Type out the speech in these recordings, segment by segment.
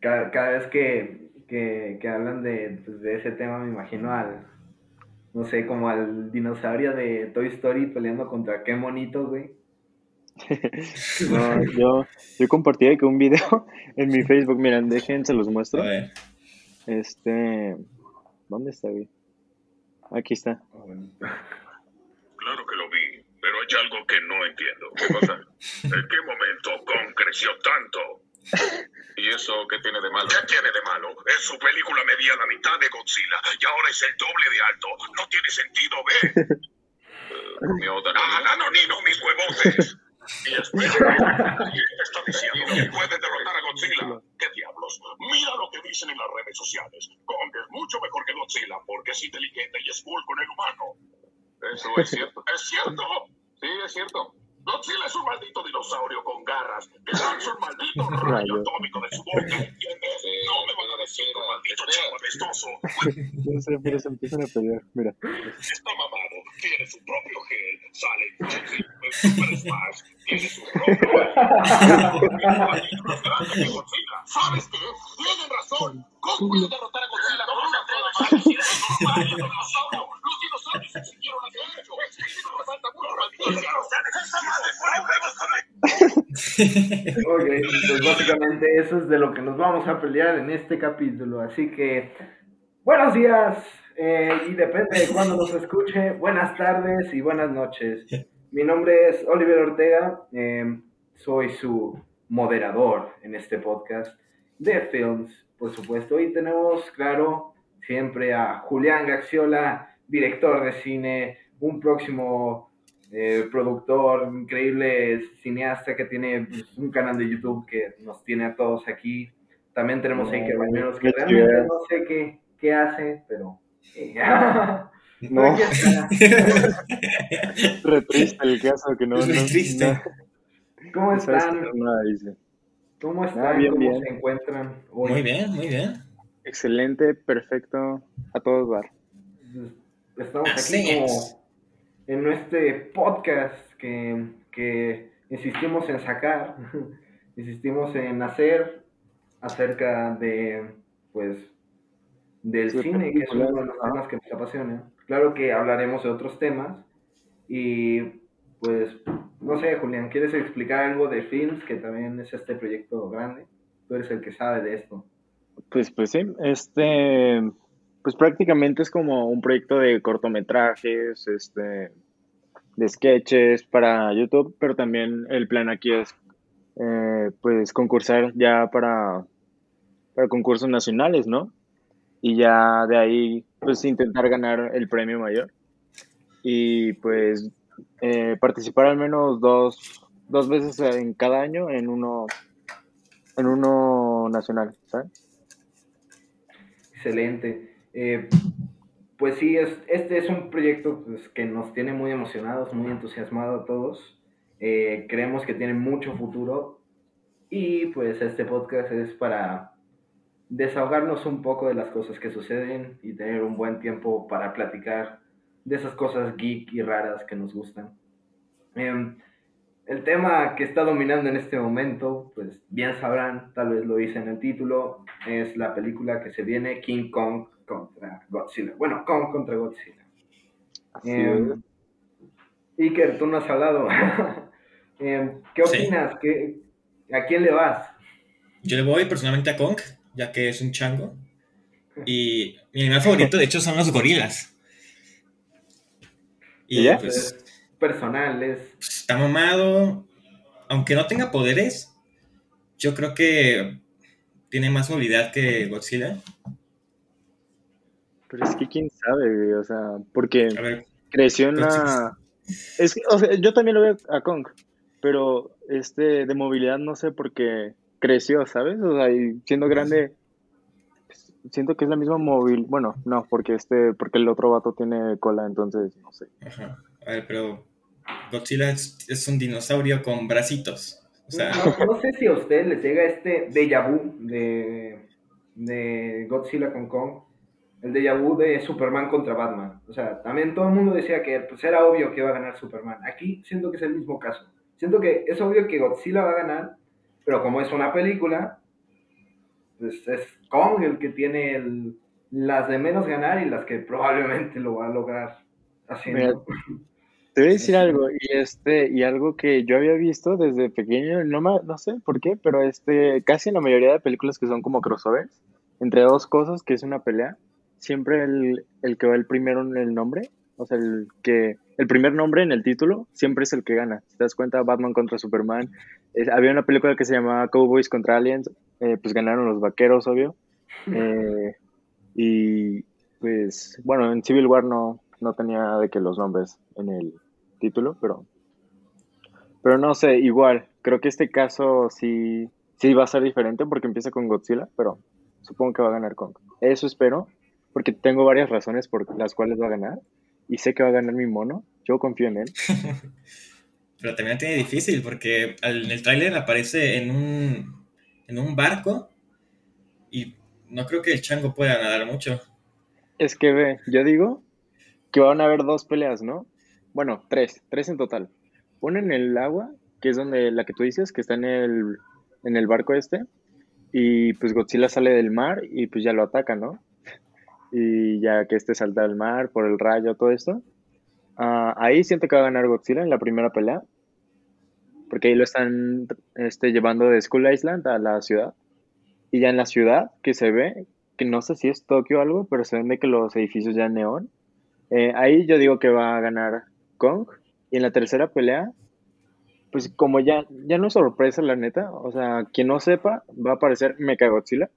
Cada, cada vez que, que, que hablan de, pues, de ese tema me imagino al, no sé, como al dinosaurio de Toy Story peleando contra qué monito, güey. no, yo, yo compartí aquí un video en mi Facebook, miren, dejen, se los muestro. A ver. Este, ¿dónde está, güey? Aquí está. Claro que lo vi, pero hay algo que no entiendo. ¿Qué pasa? ¿En qué momento Kong creció tanto? ¿Y eso qué tiene de malo? ¿Qué tiene de malo? En su película medía la mitad de Godzilla y ahora es el doble de alto. No tiene sentido, ¿ve? ¿Comió ¡Ah, Danonino, mis huevotes! Y espera, ¿quién te está diciendo que puede derrotar a Godzilla? ¿Qué diablos? Mira lo que dicen en las redes sociales. Kong es mucho mejor que Godzilla porque es inteligente y es cool con el humano. Eso. ¿Es cierto? Sí, es cierto. Godzilla es un maldito dinosaurio con garras que lanza un maldito rayo atómico de su boca. ¿Entiendes? No me van a decir un maldito chico apestoso. No sé, pero se empiezan a pelear, mira. Está mamado, tiene su propio gel, sale en Super Smash, tiene su propio más grande que Godzilla. ¿Sabes qué? Tienen razón. ¿Cómo puede derrotar a Godzilla con una sola mano? Si es un rayo dinosaurio, los dinosaurios se extinguieron hace mucho. No falta mucho, maldito sea. ¡Esa madre fuera juegos con Ok, pues básicamente eso es de lo que nos vamos a pelear en este capítulo. Así que, buenos días, eh, y depende de cuándo nos escuche, buenas tardes y buenas noches. Mi nombre es Oliver Ortega, eh, soy su moderador en este podcast de Films, por supuesto. Y tenemos, claro, siempre a Julián Gaxiola, director de cine, un próximo eh, productor, increíble cineasta que tiene pues, un canal de YouTube que nos tiene a todos aquí. También tenemos a Iker Bañuelos, que realmente no sé qué, qué hace, pero... eh, No. aquí está. Re triste el caso que no. Re no- triste. no- ¿Cómo están? hacer nada, dice. ¿Cómo Ah, están? bien, ¿Cómo bien. se encuentran hoy? Muy bien, muy bien. Excelente, perfecto, a todos dar. Estamos Así aquí como es. En este podcast que, que insistimos en sacar, insistimos en hacer acerca de, pues, del Sí, cine, que es uno de los temas que nos apasiona. Claro que hablaremos de otros temas y, pues, no sé, Julián, ¿quieres explicar algo de Films, que también es este proyecto grande? Tú eres el que sabe de esto. Pues, pues sí, este, pues prácticamente es como un proyecto de cortometrajes, este, de sketches para YouTube, pero también el plan aquí es, eh, pues, concursar ya para, para concursos nacionales, ¿no? Y ya de ahí, pues, intentar ganar el premio mayor y, pues, eh, participar al menos dos, dos veces en cada año en uno, en uno nacional, ¿sabes? Excelente. Eh, pues sí, es, este es un proyecto pues, que nos tiene muy emocionados, muy entusiasmados a todos. Eh, creemos que tiene mucho futuro y pues este podcast es para desahogarnos un poco de las cosas que suceden y tener un buen tiempo para platicar de esas cosas geek y raras que nos gustan. Em, el tema que está dominando en este momento, pues bien sabrán, tal vez lo hice en el título, es la película que se viene King Kong contra Godzilla. Bueno, Kong contra Godzilla. Así Em, es. Iker, tú no has hablado. Em, ¿Qué Sí. opinas? ¿Qué, ¿A quién le vas? Yo le voy personalmente a Kong, ya que es un chango. Y mi animal favorito, de hecho, son los gorilas. ¿Y ya? pues Es personal, es... pues, está mamado. Aunque no tenga poderes, yo creo que tiene más movilidad que Godzilla. Pero es que quién sabe, güey, o sea, porque ver, creció en Pues, la... Es que, o sea, yo también lo veo a Kong, pero este de movilidad no sé por qué creció, ¿sabes? O sea, y siendo grande, pues, siento que es la misma móvil, bueno, no, porque este, porque el otro vato tiene cola, entonces, no sé. ajá. A ver, pero Godzilla es, es un dinosaurio con bracitos. O sea, No, no sé si a ustedes les llega este déjà vu de, de Godzilla con Kong, el déjà vu de Superman contra Batman. O sea, también todo el mundo decía que pues, era obvio que iba a ganar Superman. Aquí siento que es el mismo caso. Siento que es obvio que Godzilla va a ganar, pero como es una película, pues es Kong el que tiene el, las de menos ganar y las que probablemente lo va a lograr haciendo. te voy a decir algo, y este, y algo que yo había visto desde pequeño, no, no sé por qué, pero este, casi en la mayoría de películas que son como crossovers, entre dos cosas, que es una pelea, siempre el, el que va el primero en el nombre, o sea, el que el primer nombre en el título siempre es el que gana. Si te das cuenta, Batman contra Superman. había una película que se llamaba Cowboys contra Aliens, eh, pues ganaron los vaqueros, obvio. Eh, y pues, bueno, en Civil War no, no tenía de que los nombres en el título, pero, pero no sé, igual, creo que este caso sí, sí va a ser diferente porque empieza con Godzilla, pero supongo que va a ganar Kong. Eso espero, porque tengo varias razones por las cuales va a ganar y sé que va a ganar mi mono. Yo confío en él. Pero también tiene difícil porque en el tráiler aparece en un, en un barco y no creo que el chango pueda nadar mucho. Es que ve, yo digo que van a haber dos peleas, ¿no? Bueno, tres, tres en total. Una en el agua, que es donde la que tú dices, que está en el, en el barco este, y pues Godzilla sale del mar y pues ya lo ataca, ¿no? Y ya que este salta al mar por el rayo, todo esto. Ah, ahí siento que va a ganar Godzilla en la primera pelea, porque ahí lo están este, llevando de Skull Island a la ciudad. Y ya en la ciudad, que se ve, que no sé si es Tokio o algo, pero se ven que los edificios ya neón. Eh, ahí yo digo que va a ganar Kong. Y en la tercera pelea, pues como ya, ya no es sorpresa la neta, o sea, quien no sepa, va a aparecer Mechagodzilla.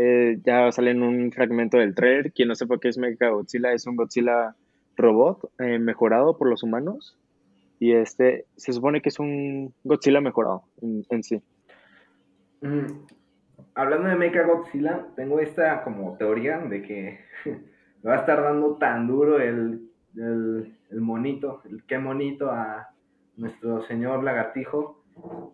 Eh, ya sale en un fragmento del trailer. Quien no sepa qué es Mega Godzilla, es un Godzilla robot eh, mejorado por los humanos. Y este se supone que es un Godzilla mejorado en, sí. Mm, hablando de Mecha Godzilla, tengo esta como teoría de que va a estar dando tan duro el, el, el monito, el qué monito a nuestro señor lagartijo,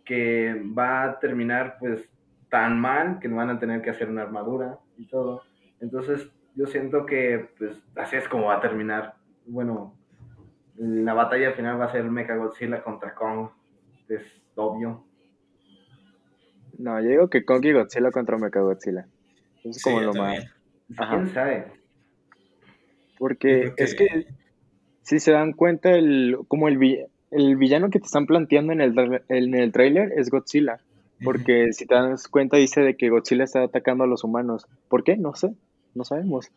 que va a terminar pues tan mal que no van a tener que hacer una armadura y todo. Entonces, yo siento que pues así es como va a terminar. Bueno, la batalla final va a ser Mecha Godzilla contra Kong, es obvio. No, yo digo que Kong y Godzilla contra Mecha Godzilla. Es como lo más. ¿Quién sabe? Porque es que si se dan cuenta, el, como el, el villano que te están planteando en el, en el trailer es Godzilla. Porque si te das cuenta, dice de que Godzilla está atacando a los humanos. ¿Por qué? No sé, no sabemos.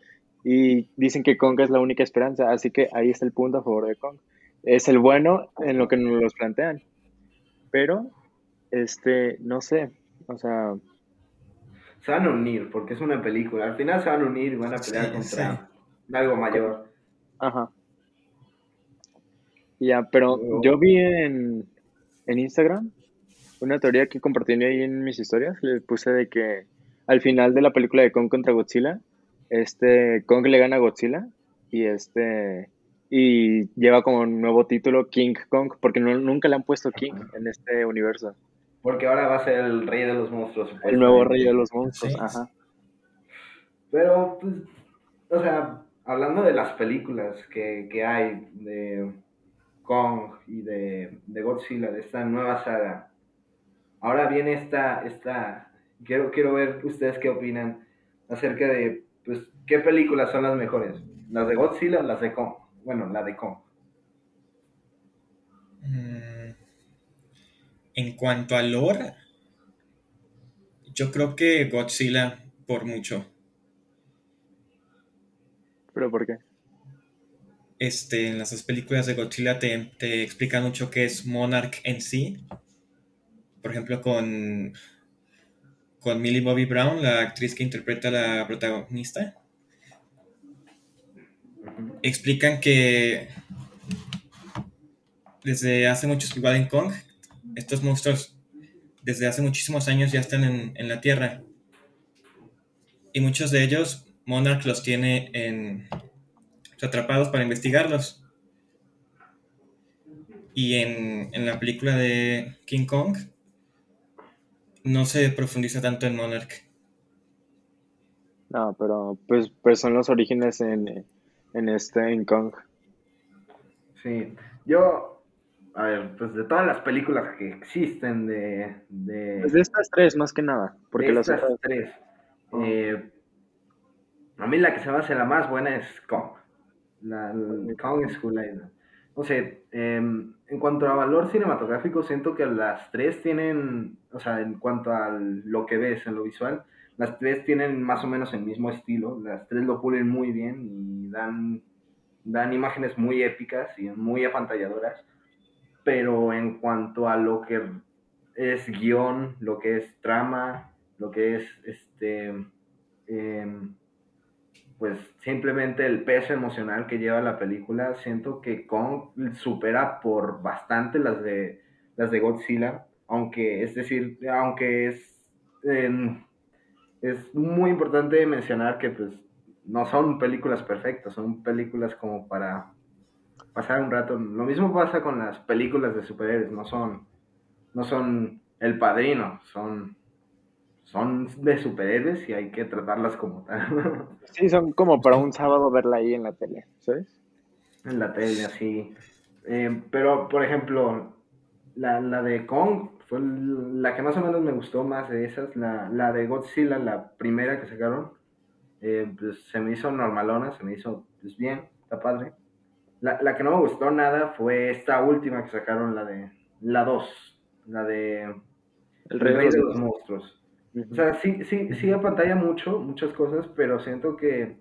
Y dicen que Kong es la única esperanza, así que ahí está el punto a favor de Kong. Es el bueno en lo que nos los plantean. Pero, este, no sé, o sea... Se van a unir, porque es una película. Al final se van a unir y van a pelear contra algo mayor. Ajá. Ya, pero yo vi en, en Instagram una teoría que compartí ahí en mis historias, le puse de que al final de la película de Kong contra Godzilla, este Kong le gana a Godzilla y este y lleva como un nuevo título King Kong, porque no, nunca le han puesto King en este universo. Porque ahora va a ser el rey de los monstruos. El nuevo rey de los monstruos, ajá. Pero, pues, o sea, hablando de las películas que, que hay de Kong y de, de Godzilla, de esta nueva saga, Ahora viene esta, esta, quiero, quiero ver ustedes qué opinan acerca de, pues, qué películas son las mejores, las de Godzilla o las de Kong. Bueno, la de Kong. Mm, en cuanto a lore, yo creo que Godzilla por mucho. ¿Pero por qué? Este, en las dos películas de Godzilla te, te explican mucho qué es Monarch en sí por ejemplo, con, con Millie Bobby Brown, la actriz que interpreta a la protagonista, explican que desde hace muchos, igual en Kong, estos monstruos desde hace muchísimos años ya están en, la Tierra. Y muchos de ellos, Monarch los tiene en, atrapados para investigarlos. Y en, en la película de King Kong, no se profundiza tanto en Monarch. No, pero pues, pues son los orígenes en, en este, en Kong. Sí, yo, a ver, pues de todas las películas que existen de... de pues de estas tres, más que nada. Porque de estas tres. Eh, a mí la que se me hace la más buena es Kong. La, la Kong School Island. No sé, em, en cuanto a valor cinematográfico, siento que las tres tienen, o sea, en cuanto a lo que ves en lo visual, las tres tienen más o menos el mismo estilo. Las tres lo pulen muy bien y dan, dan imágenes muy épicas y muy apantalladoras. Pero en cuanto a lo que es guion, lo que es trama, lo que es este. Em, pues simplemente el peso emocional que lleva la película, siento que Kong supera por bastante las de las de Godzilla, aunque es decir, aunque es em, es muy importante mencionar que pues no son películas perfectas, son películas como para pasar un rato. Lo mismo pasa con las películas de superhéroes, no son no son el padrino, son son de superhéroes y hay que tratarlas como tal. Sí, son como para un sábado verla ahí en la tele, ¿sabes? En la tele, así. Eh, pero, por ejemplo, la, la, de Kong fue la que más o menos me gustó más de esas. La, la de Godzilla, la primera que sacaron, eh, pues se me hizo normalona, se me hizo pues bien, está padre. La, la que no me gustó nada fue esta última que sacaron, la de la 2, la de El Rey, de los Monstruos. O sea, sí, sí, sí apantalla mucho, muchas cosas, pero siento que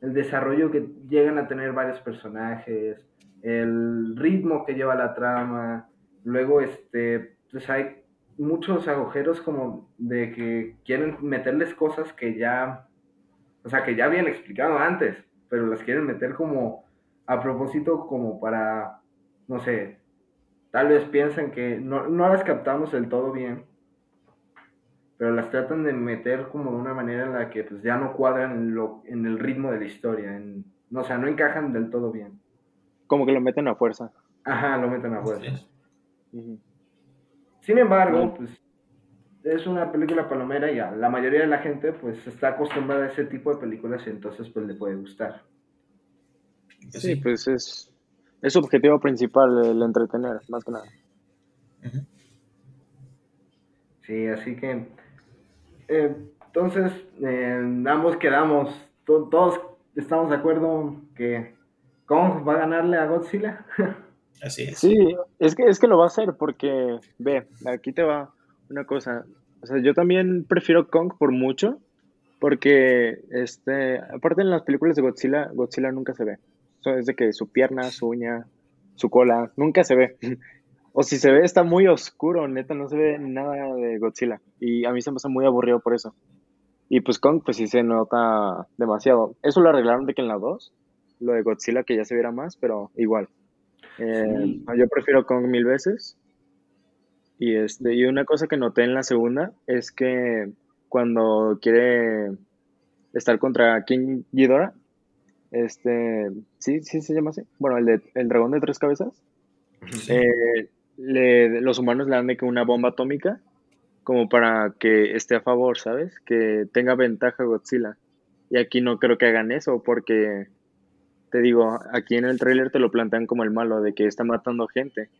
el desarrollo que llegan a tener varios personajes, el ritmo que lleva la trama, luego este, pues hay muchos agujeros como de que quieren meterles cosas que ya, o sea, que ya habían explicado antes, pero las quieren meter como a propósito como para, no sé, tal vez piensen que no, no las captamos del todo bien pero las tratan de meter como de una manera en la que pues ya no cuadran en, lo, en el ritmo de la historia, en, no, o sea, no encajan del todo bien. Como que lo meten a fuerza. Ajá, lo meten a fuerza. Sí. Sin embargo, pues es una película palomera y a la mayoría de la gente pues está acostumbrada a ese tipo de películas y entonces pues le puede gustar. Sí, pues es, es su objetivo principal el entretener, más que nada. Uh -huh. Sí, así que eh, entonces, eh, ambos quedamos, to todos estamos de acuerdo que Kong va a ganarle a Godzilla. Así es. Sí, es que, es que lo va a hacer porque, ve, aquí te va una cosa. O sea, yo también prefiero Kong por mucho, porque, este, aparte en las películas de Godzilla, Godzilla nunca se ve. Es de que su pierna, su uña, su cola, nunca se ve. O si se ve, está muy oscuro, neta, no se ve nada de Godzilla. Y a mí se me hace muy aburrido por eso. Y pues Kong, pues sí se nota demasiado. Eso lo arreglaron de que en la 2, lo de Godzilla que ya se viera más, pero igual. Eh, sí. Yo prefiero Kong mil veces. Y, este, y una cosa que noté en la segunda es que cuando quiere estar contra King Ghidorah, este, sí, sí se llama así. Bueno, el de el dragón de tres cabezas. Sí. Eh, le, los humanos le dan de que una bomba atómica como para que esté a favor, ¿sabes? Que tenga ventaja Godzilla. Y aquí no creo que hagan eso porque, te digo, aquí en el tráiler te lo plantean como el malo, de que está matando gente.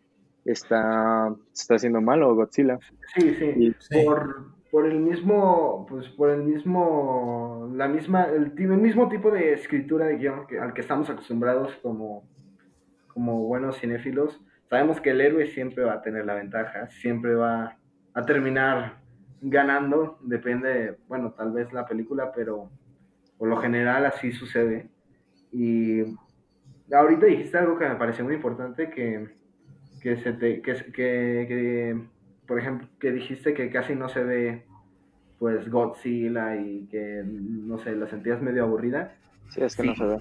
Está, está haciendo malo Godzilla. Sí, sí. Y, sí. Por, por, el mismo, pues por el mismo, la misma, el, el mismo tipo de escritura de guion que, al que estamos acostumbrados como, como buenos cinéfilos sabemos que el héroe siempre va a tener la ventaja, siempre va a terminar ganando, depende, bueno, tal vez la película, pero por lo general así sucede. Y ahorita dijiste algo que me pareció muy importante, que, que, se te, que, que, que, por ejemplo, que dijiste que casi no se ve pues Godzilla y que, no sé, la sentías medio aburrida. Sí, es que sí. no se ve.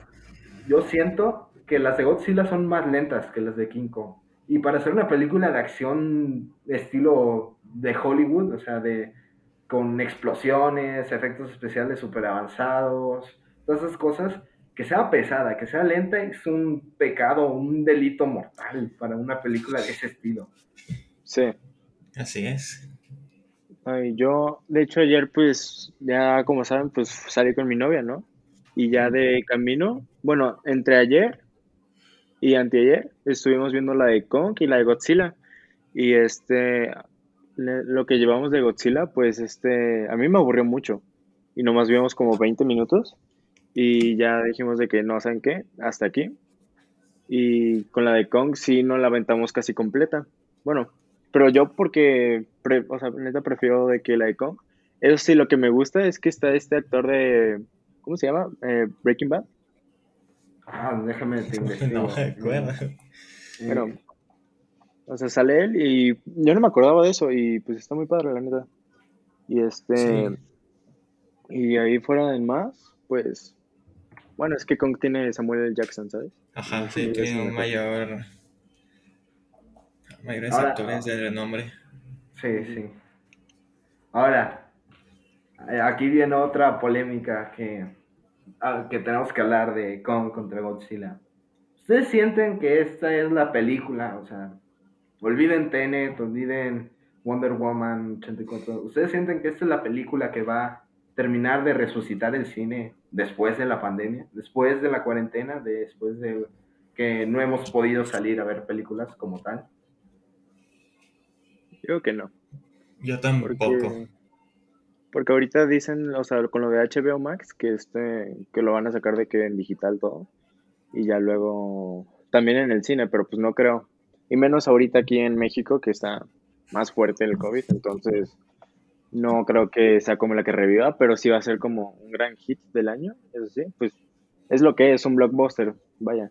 Yo siento que las de Godzilla son más lentas que las de King Kong. Y para hacer una película de acción estilo de Hollywood, o sea, de con explosiones, efectos especiales súper avanzados, todas esas cosas, que sea pesada, que sea lenta, es un pecado, un delito mortal para una película de ese estilo. Sí. Así es. Ay, yo, de hecho, ayer, pues, ya como saben, pues salí con mi novia, ¿no? Y ya de camino, bueno, entre ayer y anteayer estuvimos viendo la de Kong y la de Godzilla. Y este, lo que llevamos de Godzilla, pues este, a mí me aburrió mucho. y nomás vimos como 20 minutos y ya dijimos de que no saben qué, hasta aquí. Y con la de Kong sí no la aventamos casi completa. Bueno, pero yo porque, o sea, neta prefiero de que la de Kong. Eso sí, lo que me gusta es que está este actor de, ¿cómo se llama? Eh, Breaking Bad. Ah, déjame te investigo. No Pero, o sea, sale él y yo no me acordaba de eso y pues está muy padre, la neta. Y este, y ahí fuera de más, pues, bueno, es que Kong tiene Samuel L. Jackson, ¿sabes? Ajá, sí, tiene un mayor, mayores Ahora- actores de renombre. Sí, sí. Ahora, eh, aquí viene otra polémica que, que tenemos que hablar de Kong contra Godzilla. ¿Ustedes sienten que esta es la película? O sea, olviden Tenet, olviden Wonder Woman 84. ¿Ustedes sienten que esta es la película que va a terminar de resucitar el cine después de la pandemia, después de la cuarentena, después de que no hemos podido salir a ver películas como tal? Yo creo que no. Yo tampoco. Porque, porque ahorita dicen, o sea, con lo de HBO Max, que este, que lo van a sacar de que en digital todo. Y ya luego también en el cine, pero pues no creo. Y menos ahorita aquí en México, que está más fuerte el COVID. Entonces, no creo que sea como la que reviva, pero sí va a ser como un gran hit del año. Eso sí, pues es lo que es, un blockbuster, vaya.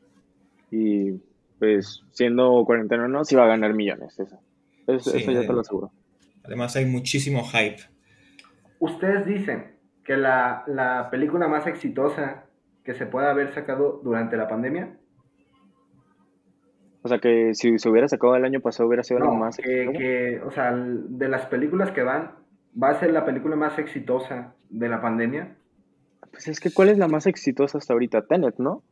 Y pues siendo cuarentena o no, sí va a ganar millones. Eso, eso, Sí, eso ya te lo aseguro. Además hay muchísimo hype. Ustedes dicen que la, la película más exitosa que se pueda haber sacado durante la pandemia, O sea que si se hubiera sacado el año pasado hubiera sido no, algo más. que, que, o sea, de las películas que van, va a ser la película más exitosa de la pandemia. Pues es que ¿cuál es la más exitosa hasta ahorita? Tenet, ¿no?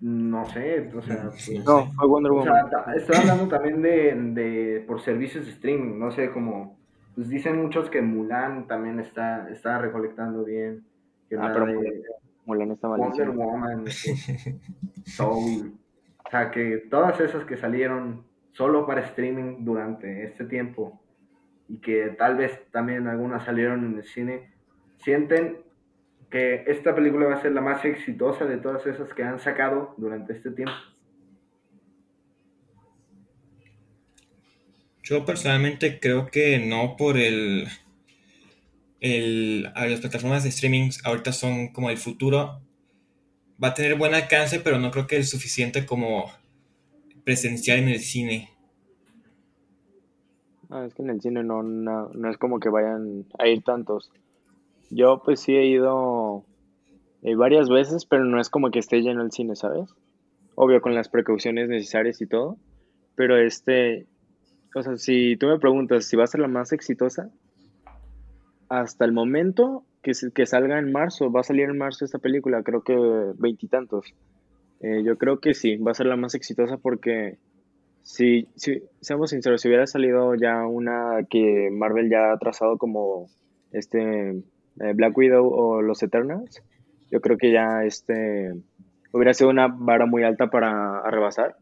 No sé, o sea, No, fue Wonder o Woman. sea, estoy hablando también de, de por servicios de streaming, no sé, como, pues dicen muchos que Mulan también está, está recolectando bien, que Ah, pero de- Mulan- está Wonder malísima. Woman, Soul, o sea que todas esas que salieron solo para streaming durante este tiempo y que tal vez también algunas salieron en el cine, sienten que esta película va a ser la más exitosa de todas esas que han sacado durante este tiempo. Yo personalmente creo que no por el, el a las plataformas de streaming ahorita son como el futuro. Va a tener buen alcance, pero no creo que es suficiente como presencial en el cine. Ah, es que en el cine no, no, no es como que vayan a ir tantos. Yo pues sí he ido eh, varias veces, pero no es como que esté lleno el cine, ¿sabes? Obvio con las precauciones necesarias y todo. Pero este, o sea, si tú me preguntas si va a ser la más exitosa, hasta el momento que, que salga en marzo, va a salir en marzo esta película, creo que veintitantos. Eh, yo creo que sí, va a ser la más exitosa porque si, si, seamos sinceros, si hubiera salido ya una que Marvel ya ha trazado como este eh, Black Widow o los Eternals, yo creo que ya este hubiera sido una vara muy alta para rebasar.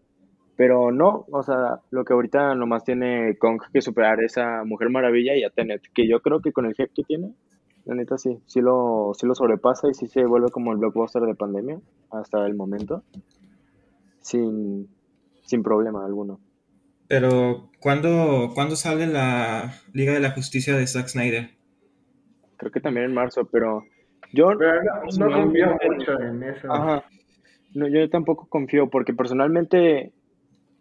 Pero no, o sea, lo que ahorita nomás tiene Kong que superar es a Mujer Maravilla y a Tenet, que yo creo que con el hype que tiene, la neta sí, sí lo, sí lo sobrepasa y sí se vuelve como el blockbuster de pandemia hasta el momento, sin, sin problema alguno. Pero, ¿cuándo, ¿cuándo sale la Liga de la Justicia de Zack Snyder? Creo que también en marzo, pero yo Pero no, no confío mucho en eso. Ajá. No, yo tampoco confío porque personalmente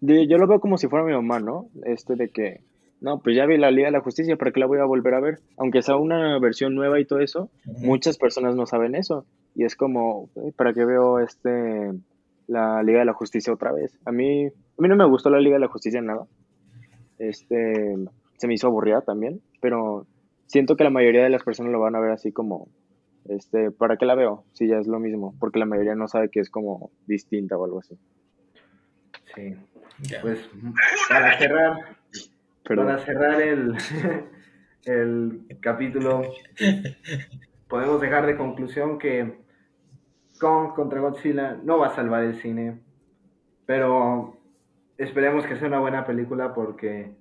yo lo veo como si fuera mi mamá, ¿no? Este de que, no, pues ya vi la Liga de la Justicia, ¿para qué la voy a volver a ver? Aunque sea una versión nueva y todo eso, muchas personas no saben eso. Y es como, "Eh, ¿para qué veo este la Liga de la Justicia otra vez? A mí, a mí no me gustó la Liga de la Justicia nada. Este, se me hizo aburrida también, pero siento que la mayoría de las personas lo van a ver así como, este, ¿para qué la veo? Si ya es lo mismo, porque la mayoría no sabe que es como distinta o algo así. Sí, pues para cerrar, Perdón. Para cerrar el, el capítulo, podemos dejar de conclusión que Kong contra Godzilla no va a salvar el cine, pero esperemos que sea una buena película porque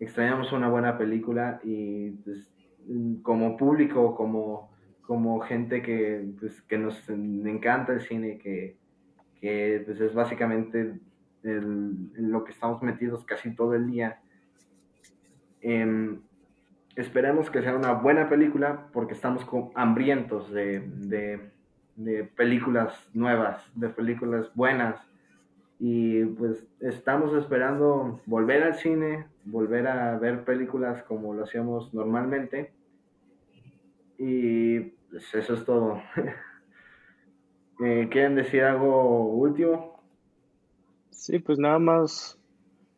extrañamos una buena película y pues, como público, como, como gente que, pues, que nos encanta el cine, que, que pues, es básicamente el, lo que estamos metidos casi todo el día. Em, esperemos que sea una buena película porque estamos hambrientos de, de, de, películas nuevas, de películas buenas. Y pues estamos esperando volver al cine, volver a ver películas como lo hacíamos normalmente. Y pues eso es todo. Eh, ¿Quieren decir algo último? Sí, pues nada más,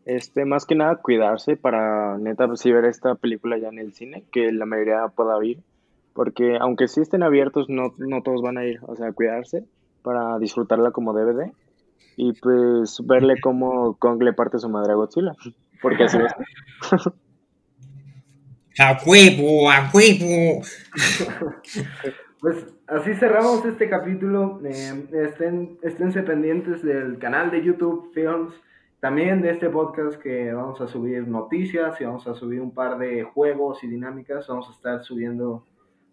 este, más que nada cuidarse para neta pues, ver esta película ya en el cine, que la mayoría pueda ir, porque aunque sí estén abiertos, no, no todos van a ir, o sea, cuidarse para disfrutarla como DVD y pues verle cómo Kong le parte su madre a Godzilla, porque así es. ¡A huevo! ¡A huevo! Pues así cerramos este capítulo. Eh, estén, esténse pendientes del canal de YouTube Films, también de este podcast que vamos a subir noticias y vamos a subir un par de juegos y dinámicas. Vamos a estar subiendo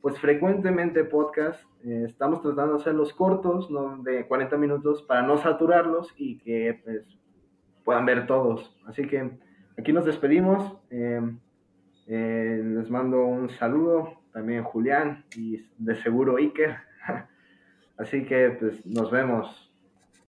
pues frecuentemente podcast. Eh, estamos tratando de hacerlos cortos, ¿no? de 40 minutos, para no saturarlos y que pues, puedan ver todos. Así que aquí nos despedimos. Eh, eh, les mando un saludo, también Julián y de seguro Iker. Así que pues nos vemos.